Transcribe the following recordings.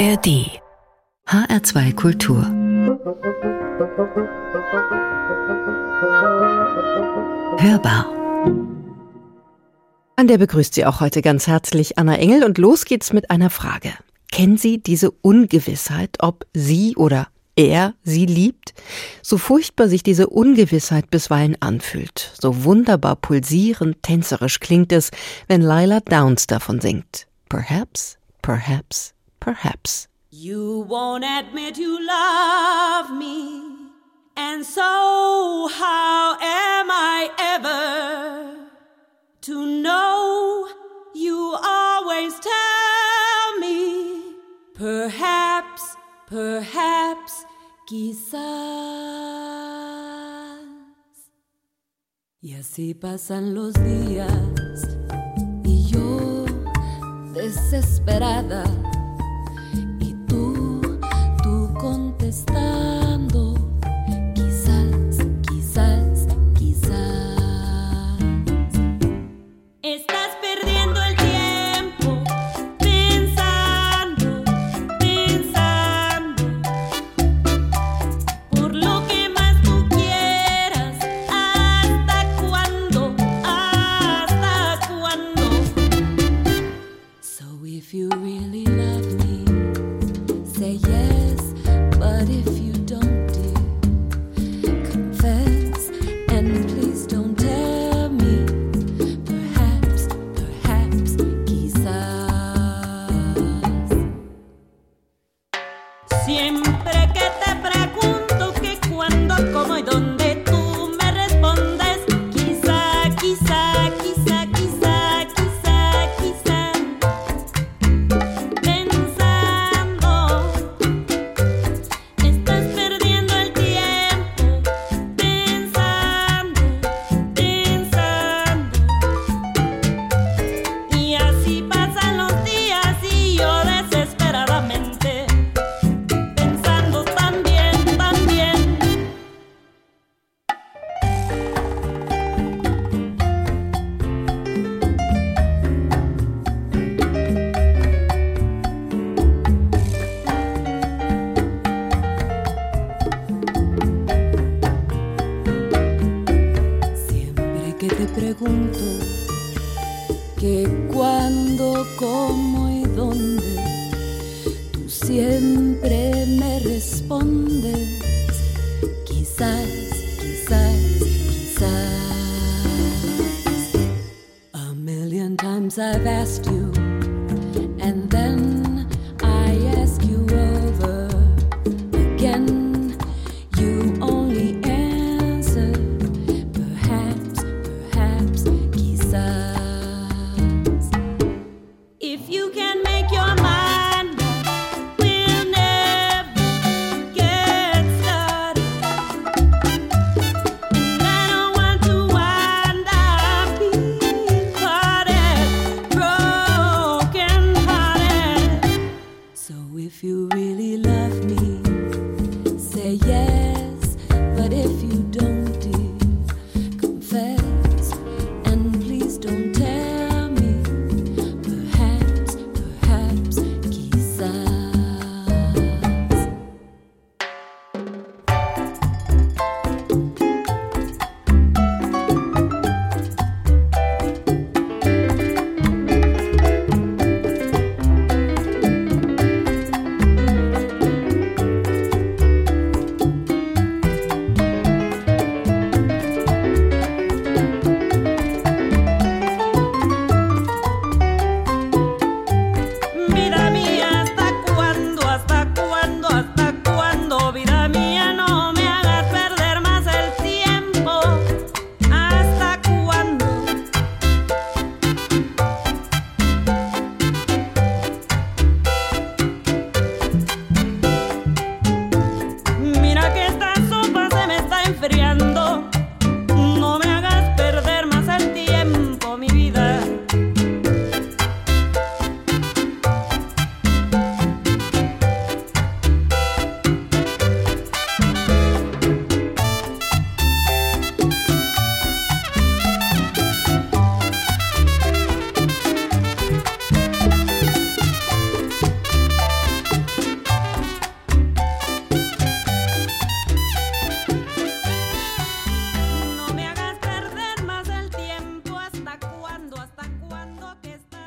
ARD HR2 Kultur Hörbar An der begrüßt Sie auch heute ganz herzlich Anna Engel und los geht's mit einer Frage. Kennen Sie diese Ungewissheit, ob Sie oder er sie liebt? So furchtbar sich diese Ungewissheit bisweilen anfühlt, so wunderbar pulsierend, tänzerisch klingt es, wenn Lila Downs davon singt. Perhaps, perhaps, perhaps. You won't admit you love me, and so how am I ever to know you always tell me? Perhaps, perhaps, quizás. Y así pasan los días y yo desesperada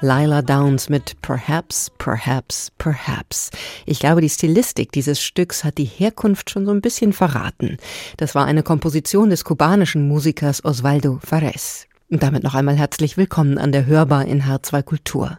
Lila Downs mit Perhaps, Perhaps, Perhaps. Ich glaube, die Stilistik dieses Stücks hat die Herkunft schon so ein bisschen verraten. Das war eine Komposition des kubanischen Musikers Osvaldo Fares. Und damit noch einmal herzlich willkommen an der Hörbar in H2 Kultur.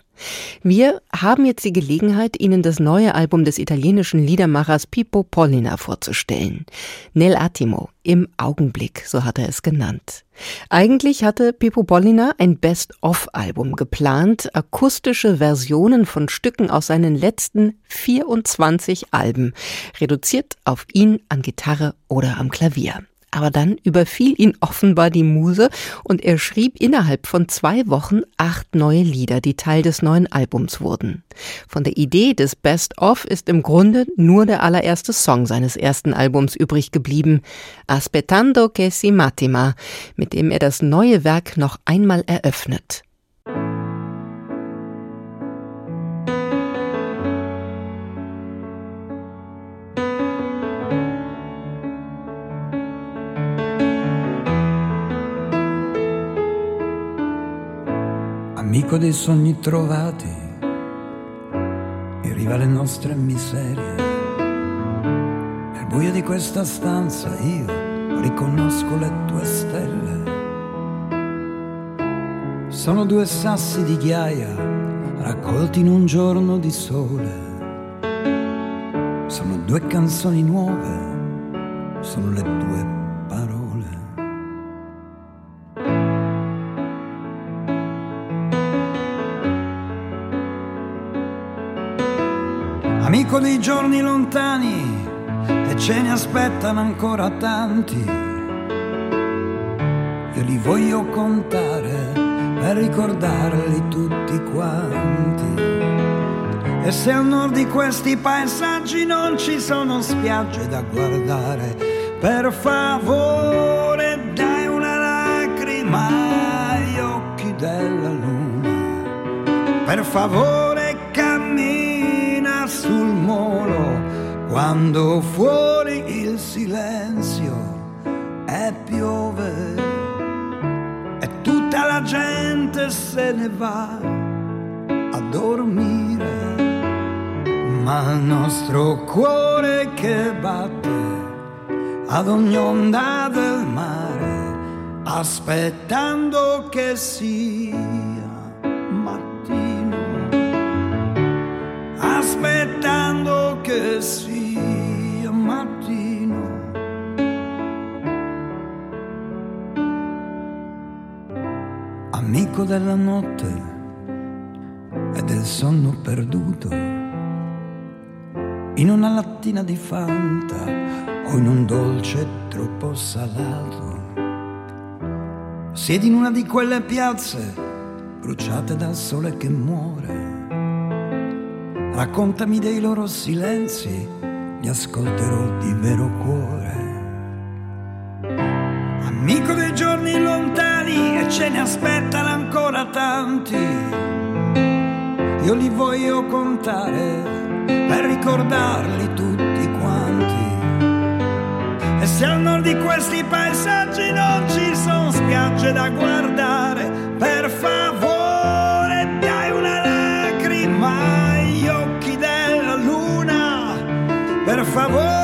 Wir haben jetzt die Gelegenheit, Ihnen das neue Album des italienischen Liedermachers Pippo Pollina vorzustellen. Nel Attimo, im Augenblick, so hat er es genannt. Eigentlich hatte Pippo Pollina ein Best-of-Album geplant, akustische Versionen von Stücken aus seinen letzten 24 Alben, reduziert auf ihn an Gitarre oder am Klavier. Aber dann überfiel ihn offenbar die Muse und er schrieb innerhalb von zwei Wochen acht neue Lieder, die Teil des neuen Albums wurden. Von der Idee des Best-of ist im Grunde nur der allererste Song seines ersten Albums übrig geblieben, Aspettando che si mattima, mit dem er das neue Werk noch einmal eröffnet. Amico dei sogni trovati, in riva alle nostre miserie. Nel buio di questa stanza io riconosco le tue stelle. Sono due sassi di ghiaia raccolti in un giorno di sole. Sono due canzoni nuove, sono le tue amico dei giorni lontani e ce ne aspettano ancora tanti. Io li voglio contare per ricordarli tutti quanti. E se al nord di questi paesaggi non ci sono spiagge da guardare, per favore dai una lacrima agli occhi della luna. Per favore quando fuori il silenzio e piove e tutta la gente se ne va a dormire, ma il nostro cuore che batte ad ogni onda del mare, aspettando che sia aspettando che sia Amico della notte e del sonno perduto, in una lattina di fanta o in un dolce troppo salato. Siedi in una di quelle piazze bruciate dal sole che muore Raccontami dei loro silenzi, li ascolterò di vero cuore. Ce ne aspettano ancora tanti. Io li voglio contare per ricordarli tutti quanti. E se al nord di questi paesaggi non ci sono spiagge da guardare, per favore per favore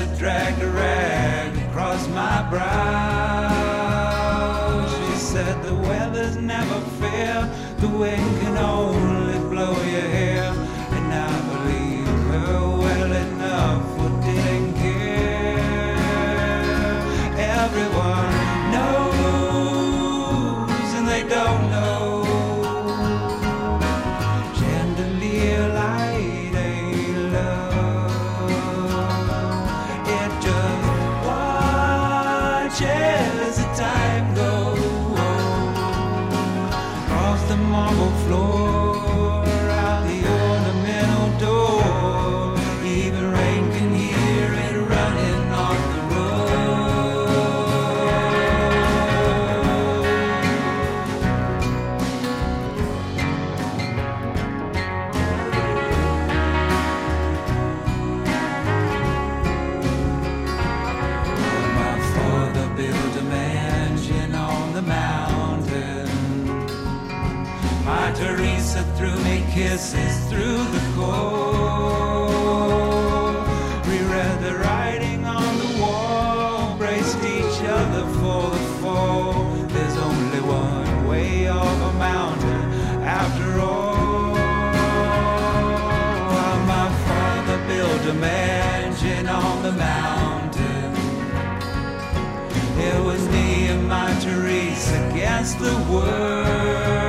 as dragged a rag across my brow. She said, The weather's never fair, the wind can only blow your hair. It was me and my Teresa against the world.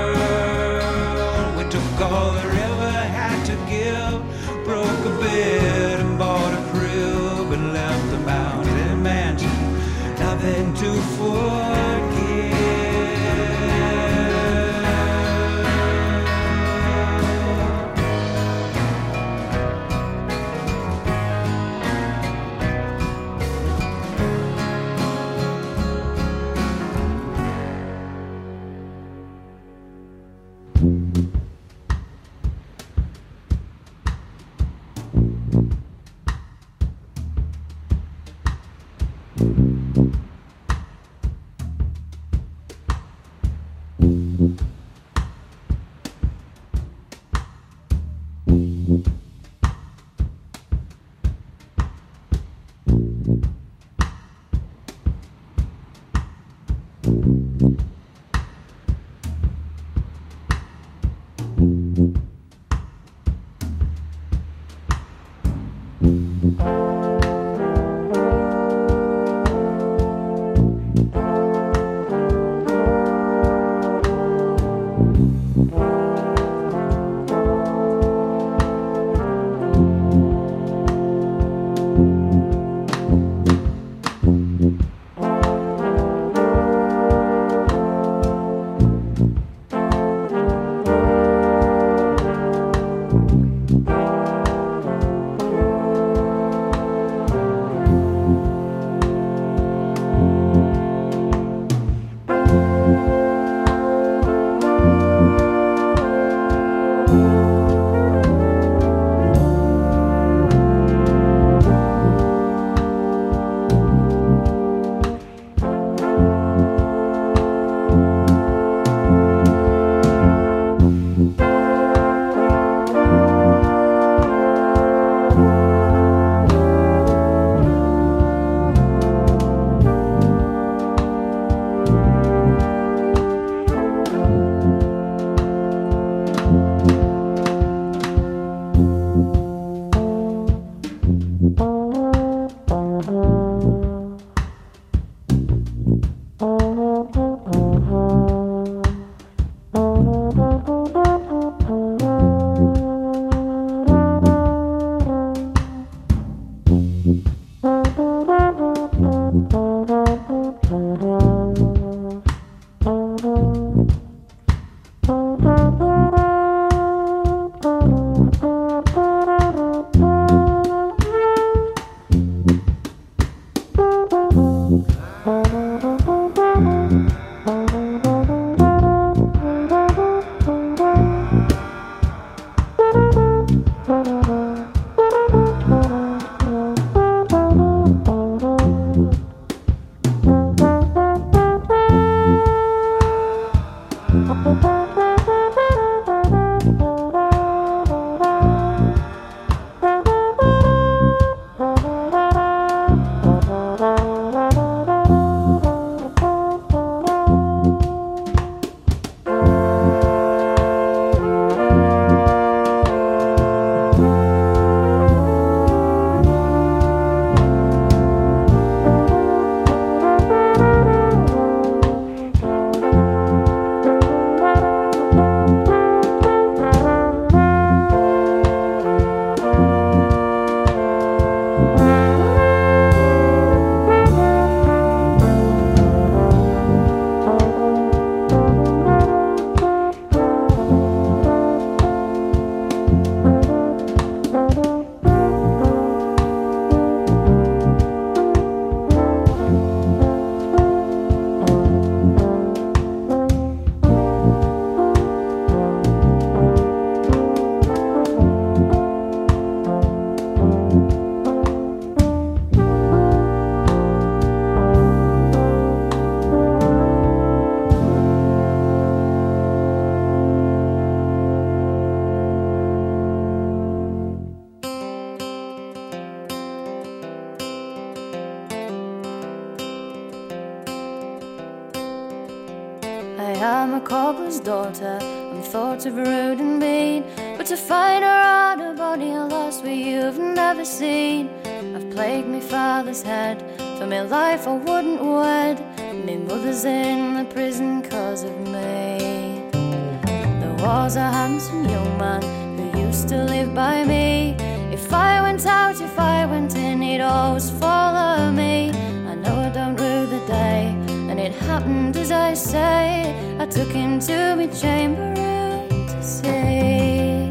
Out, if I went in, he'd always follow me. I know I don't rue the day, and it happened as I say. I took him to my chamber room to see.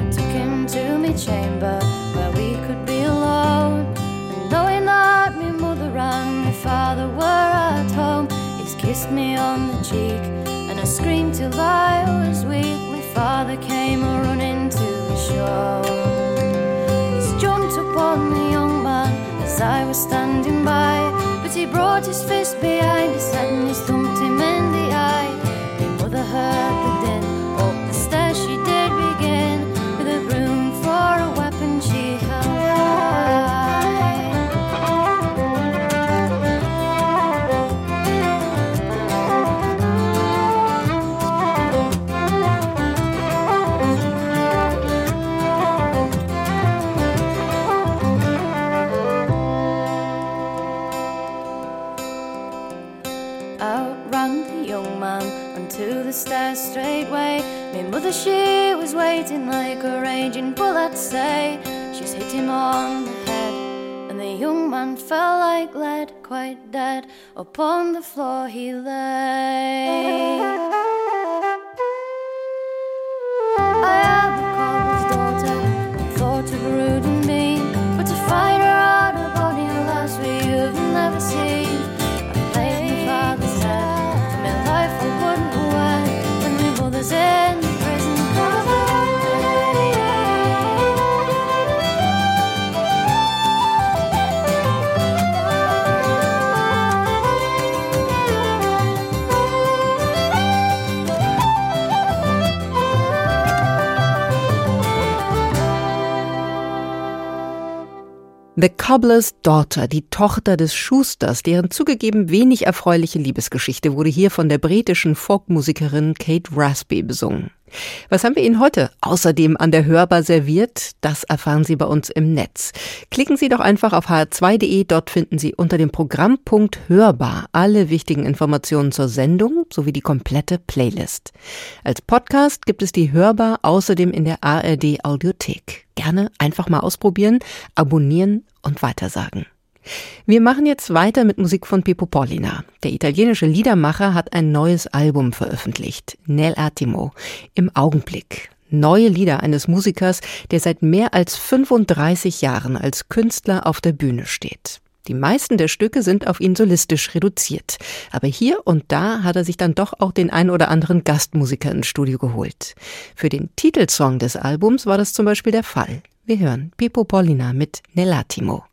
I took him to my chamber where we could be alone. And knowing that my mother and my father were at home, he's kissed me on the cheek, and I screamed till I was weak. My father came running to. He's jumped upon the young man as I was standing by, but he brought his fist behind his head and he thumped him in the eye. My mother heard the mother, she was waiting like a raging bull, I'd say. She's hit him on the head, and the young man fell like lead, quite dead. Upon the floor he lay. I am cobbler's daughter, and thought of rude The Cobbler's Daughter, die Tochter des Schusters, deren zugegeben wenig erfreuliche Liebesgeschichte wurde hier von der britischen Folkmusikerin Kate Raspy besungen. Was haben wir Ihnen heute außerdem an der Hörbar serviert? Das erfahren Sie bei uns im Netz. Klicken Sie doch einfach auf hr2.de, dort finden Sie unter dem Programmpunkt Hörbar alle wichtigen Informationen zur Sendung sowie die komplette Playlist. Als Podcast gibt es die Hörbar außerdem in der ARD Audiothek. Gerne einfach mal ausprobieren, abonnieren und weitersagen. Wir machen jetzt weiter mit Musik von Pippo Pollina. Der italienische Liedermacher hat ein neues Album veröffentlicht, Nel Attimo, im Augenblick. Neue Lieder eines Musikers, der seit mehr als 35 Jahren als Künstler auf der Bühne steht. Die meisten der Stücke sind auf ihn solistisch reduziert. Aber hier und da hat er sich dann doch auch den ein oder anderen Gastmusiker ins Studio geholt. Für den Titelsong des Albums war das zum Beispiel der Fall. Wir hören Pippo Pollina mit Nell'attimo.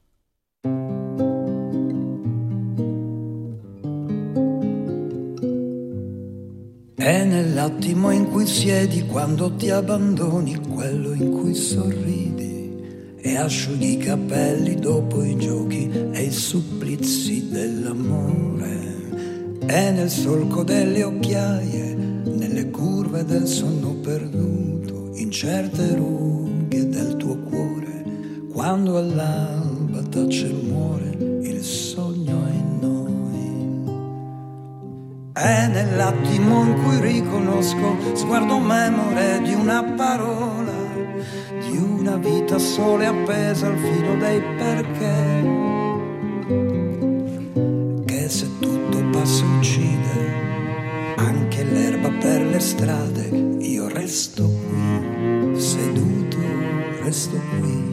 È nell'attimo in cui siedi quando ti abbandoni, quello in cui sorridi e asciughi i capelli dopo i giochi e i supplizi dell'amore. È nel solco delle occhiaie, nelle curve del sonno perduto, in certe cuore, quando all'alba tace il muore, il sogno in noi. È nell'attimo in cui riconosco sguardo memore di una parola, di una vita sola e appesa al filo dei perché. Che se tutto passa uccide, anche l'erba per le strade, io resto qui, seduto, resto qui,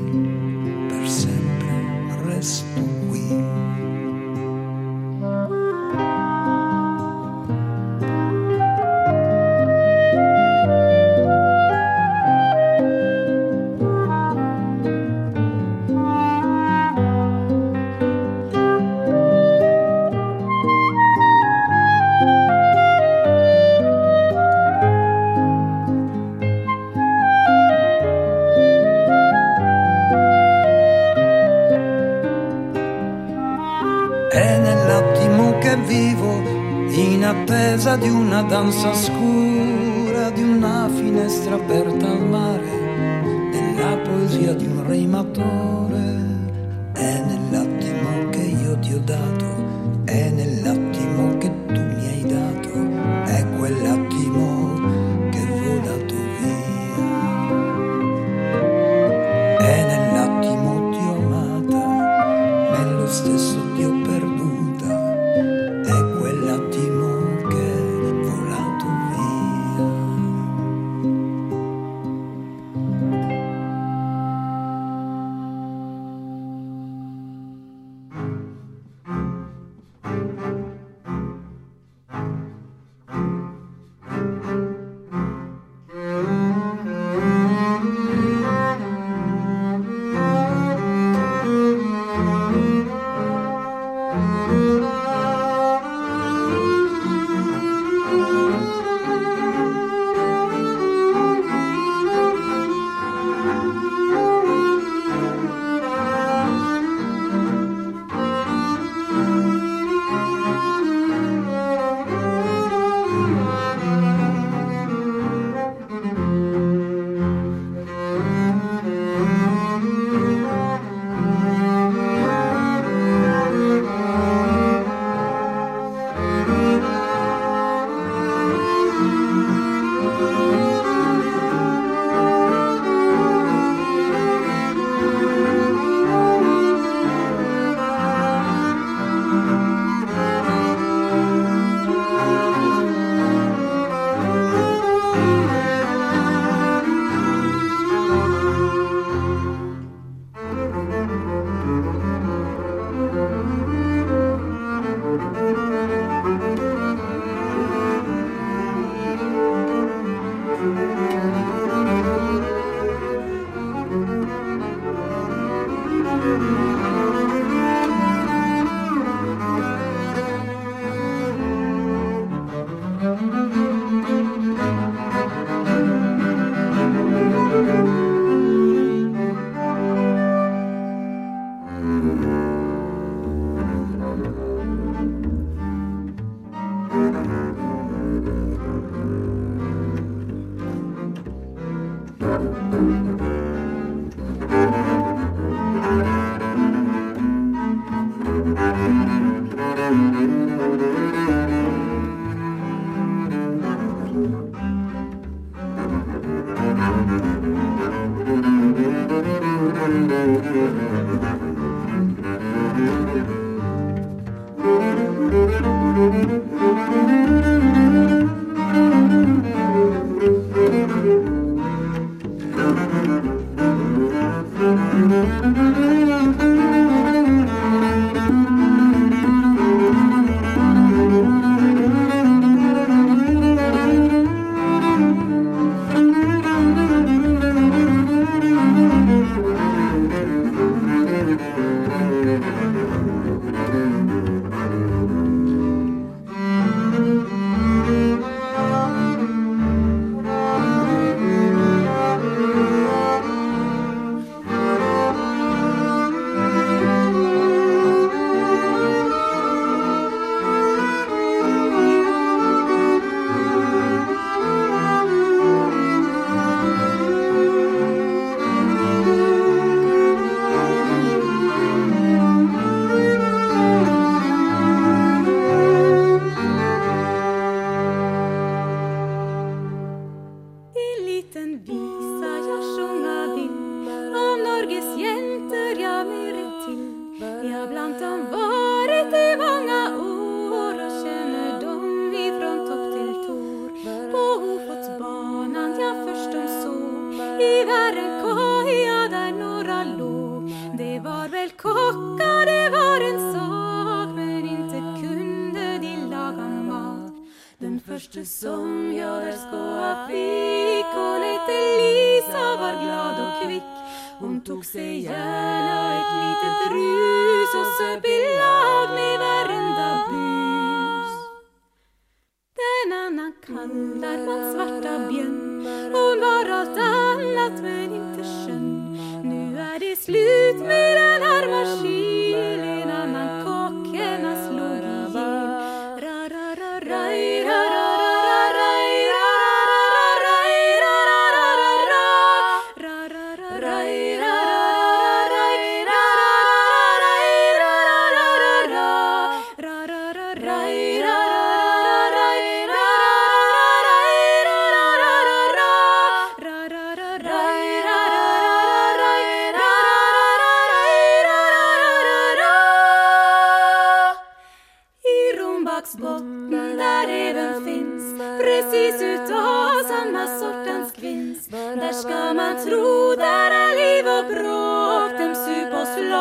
dansa school.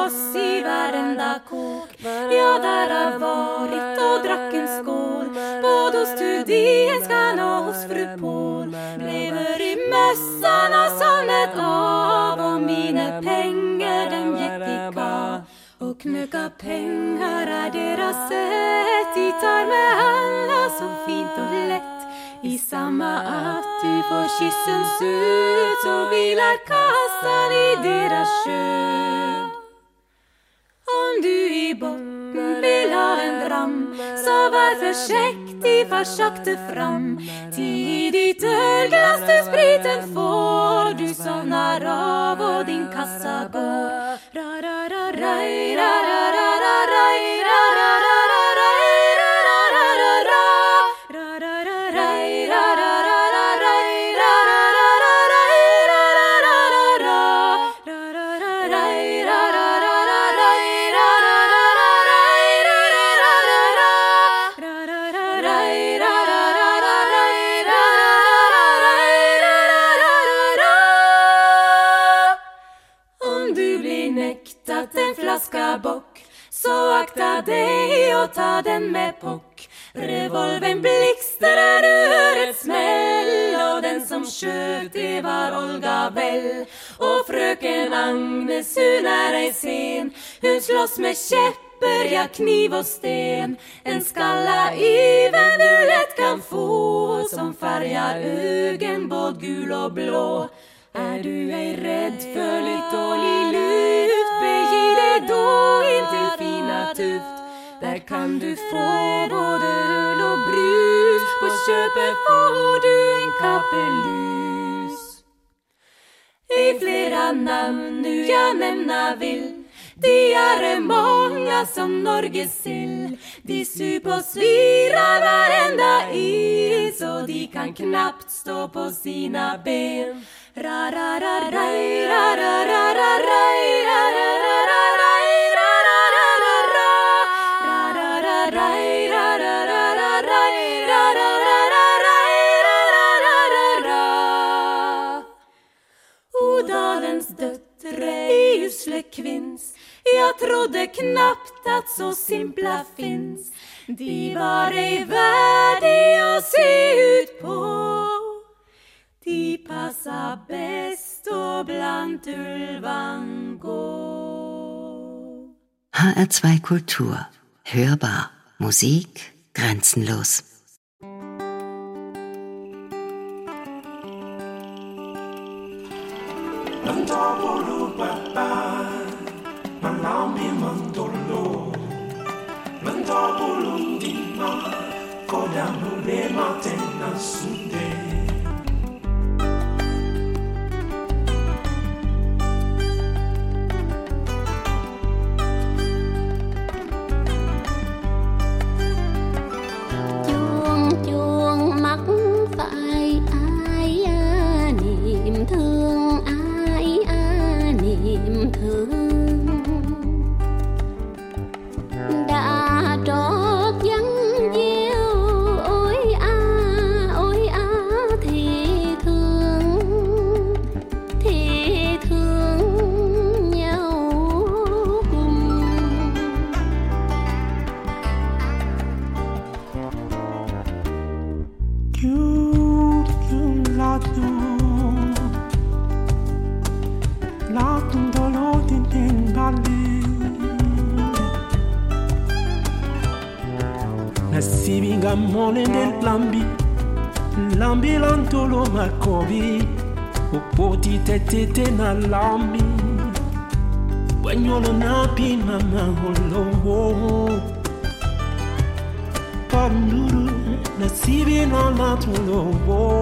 Oss i varenda kåk. Ja, där har varit och drack en skål. Både hos Tudienskan och hos fru Paul. Lever i mössan och somnet av och mina pengar dem gick i kav. Och knöka pengar är deras sätt De tar med alla så fint och lätt I samma att du får kyssen söt Så vilar kassan i deras skön. Om du i botten vill ha en dram Så var försiktig, far sakte fram. Tidigt ölglas du spriten får Du somnar av och din kassa går. Ra ra ra ra ra ra ra ra ra ra. Dig och ta den med pock. Revolven blixtrar, du hör ett smäll och den som sköt det var Olga Bell. Och fröken Agnes hon är ej sen Hon slåss med käppar, ja kniv och sten? En skalla even du lätt kan få som färgar ögon både gul och blå. Är du ej rädd för lite Tuft Där kan du få både öl och brus. På köpet får du en kappelus. I flera namn nu jag nämna vill. De är många som Norges sill. De sup och svirar varenda i Så de kan knappt stå på sina ben. Ra ra ra rai ra ra ra ra rai ra ra ra Jag trodde knappt att så simpla finns De var ej värdiga att se ut på De passa bäst och bland tulvan gå HR2 Kultur. Hörbar. Musik grenzenlos. down the red mountain and soon. that didn't allow me. When you're not happy, mama, all Panuru, nasibin love.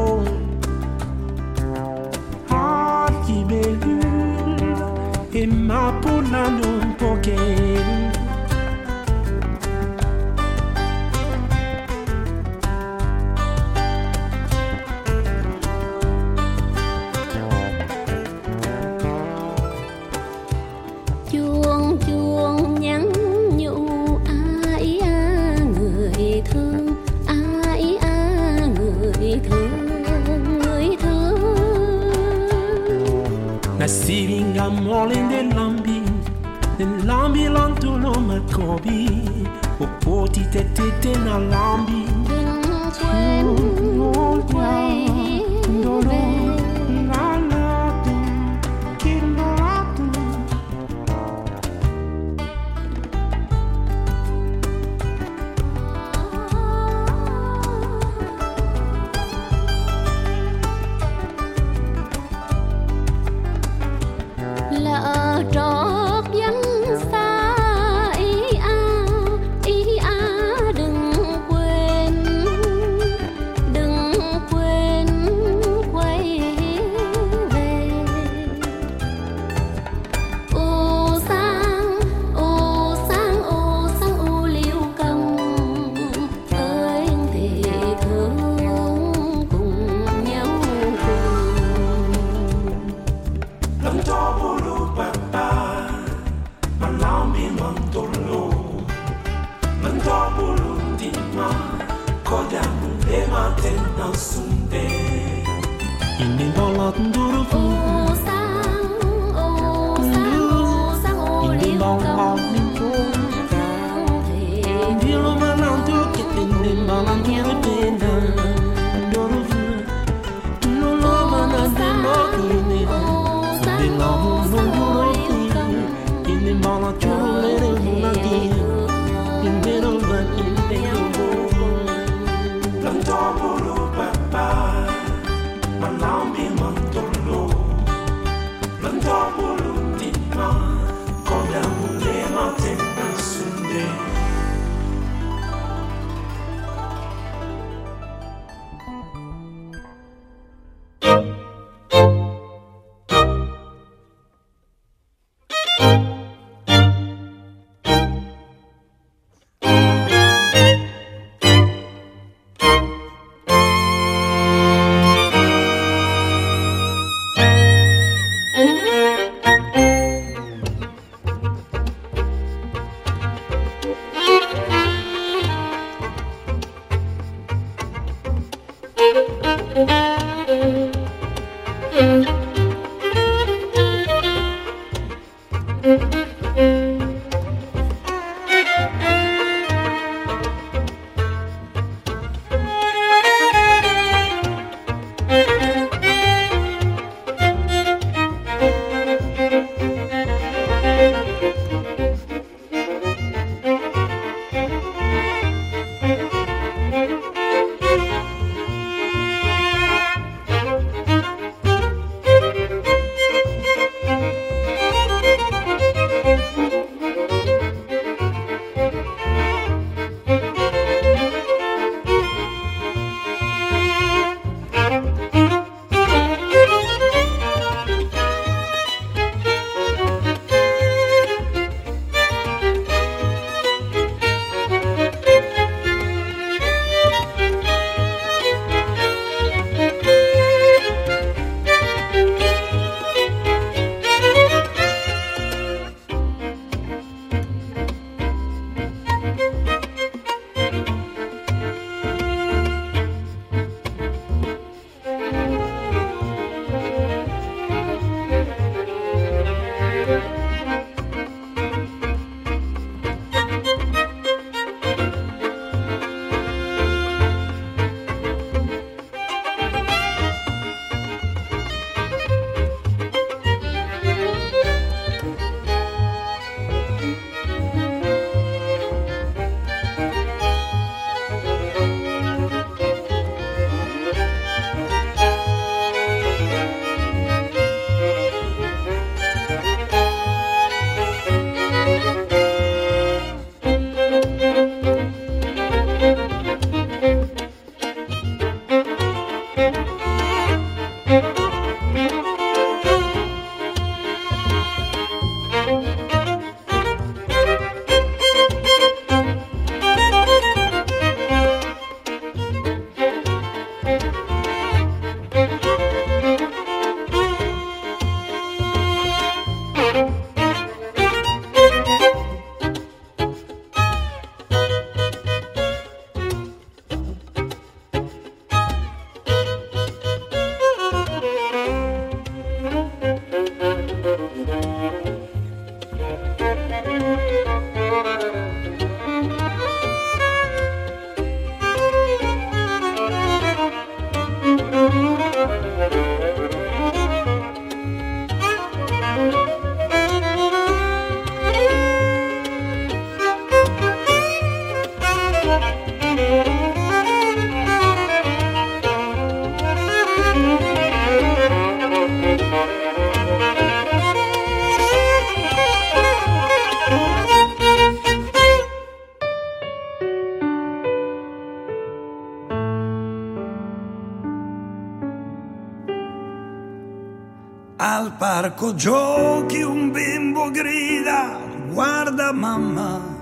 Al parco giochi un bimbo grida, guarda mamma,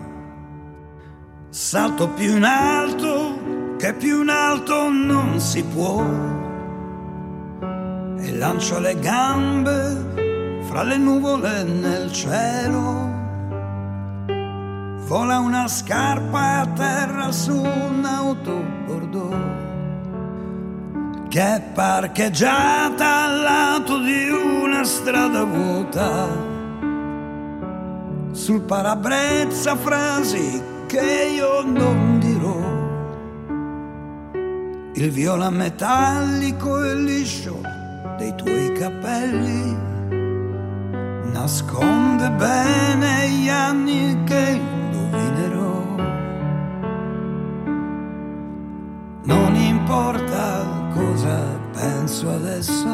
salto più in alto che più in alto non si può. E lancio le gambe fra le nuvole nel cielo. Vola una scarpa a terra su un'auto bordeaux che è parcheggiata al lato di una strada vuota. Sul parabrezza frasi che io non dirò. Il viola metallico e liscio dei tuoi capelli nasconde bene gli anni che indovinerò. Non importa cosa penso adesso.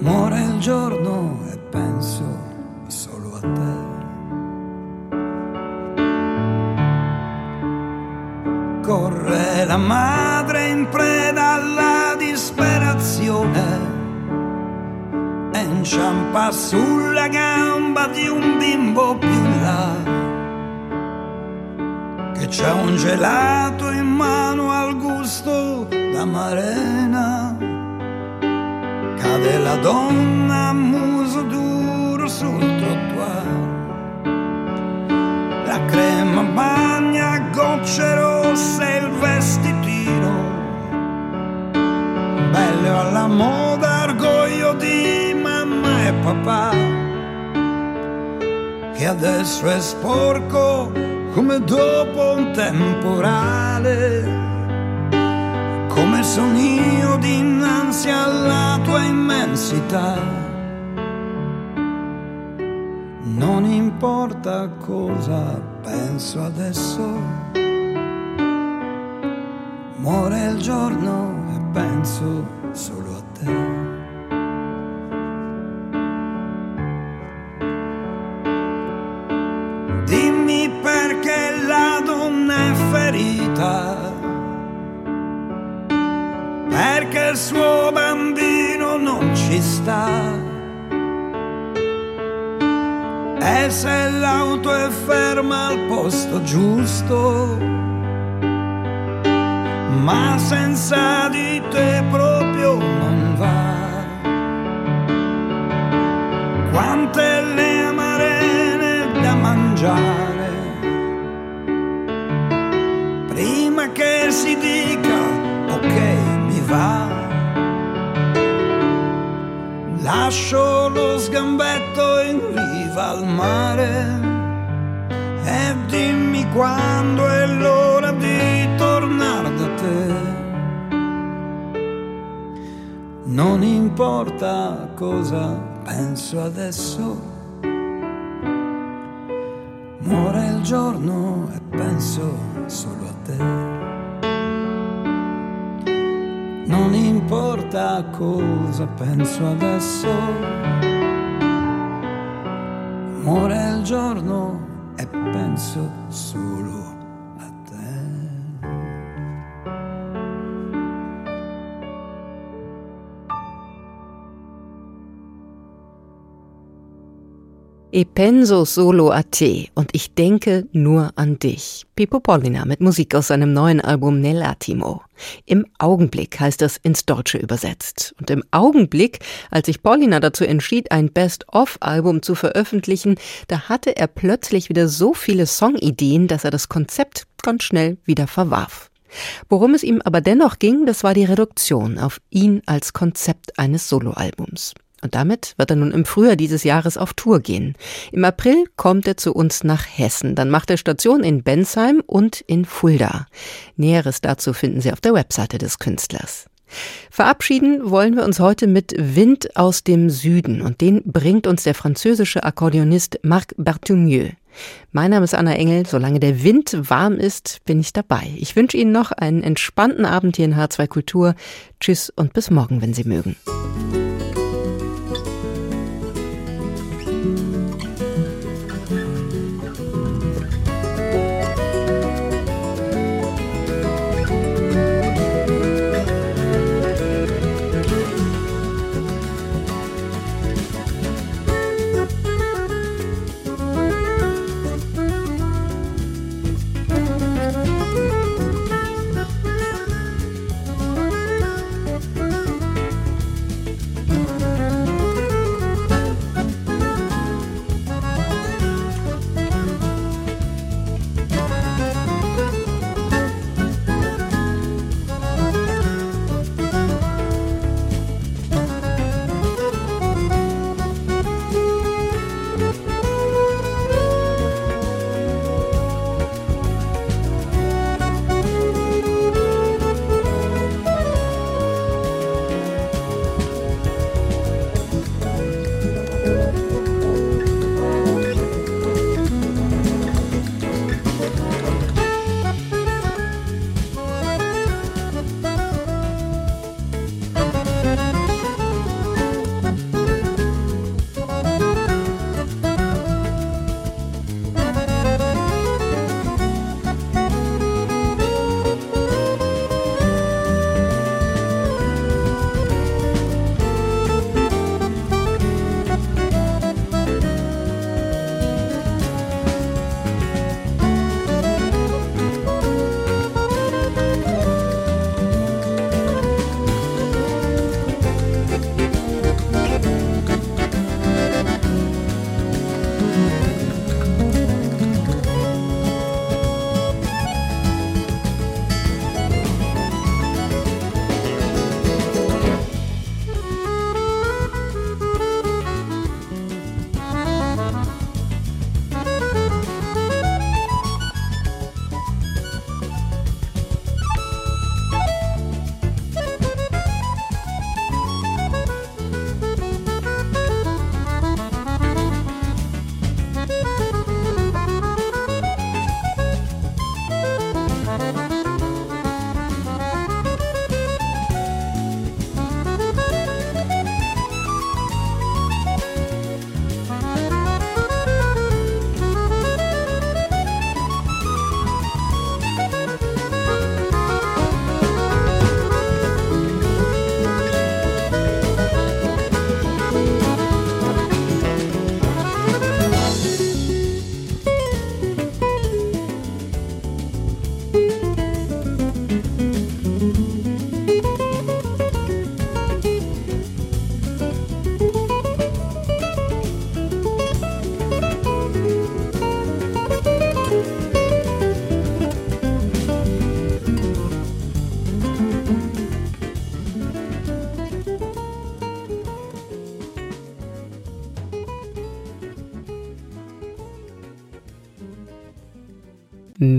Muore il giorno e penso solo a te. Corre la madre in preda alla disperazione e inciampa sulla gamba di un bimbo più in là che c'ha un gelato in mano al gusto d'amarena. Cade la donna a muso duro sul trottoir. La crema bagna gocce rosse il vestitino. Bello alla moda, orgoglio di mamma e papà. Che adesso è sporco come dopo un temporale, come son io dinanzi alla tua immensità. Non importa cosa penso adesso, muore il giorno e penso solo a te. Dimmi perché la donna è ferita, perché il suo bambino non ci sta. E se l'auto è ferma al posto giusto, ma senza di te proprio non va. Quante le amarene da mangiare prima che si dica ok mi va lascio lo sgambetto in riva al mare e dimmi quando è l'ora non importa cosa penso adesso Muore il giorno e penso solo a te. Non importa cosa penso adesso. Muore il giorno e penso solo a E penso solo a te und ich denke nur an dich. Pippo Pollina mit Musik aus seinem neuen Album Nell'attimo. Im Augenblick heißt das ins Deutsche übersetzt. Und im Augenblick, als sich Paulina dazu entschied, ein Best-of-Album zu veröffentlichen, da hatte er plötzlich wieder so viele Songideen, dass er das Konzept ganz schnell wieder verwarf. Worum es ihm aber dennoch ging, das war die Reduktion auf ihn als Konzept eines Soloalbums. Und damit wird er nun im Frühjahr dieses Jahres auf Tour gehen. Im April kommt er zu uns nach Hessen. Dann macht er Station in Bensheim und in Fulda. Näheres dazu finden Sie auf der Webseite des Künstlers. Verabschieden wollen wir uns heute mit Wind aus dem Süden und den bringt uns der französische Akkordeonist Marc Berthumieux. Mein Name ist Anna Engel. Solange der Wind warm ist, bin ich dabei. Ich wünsche Ihnen noch einen entspannten Abend hier in H2 Kultur. Tschüss und bis morgen, wenn Sie mögen.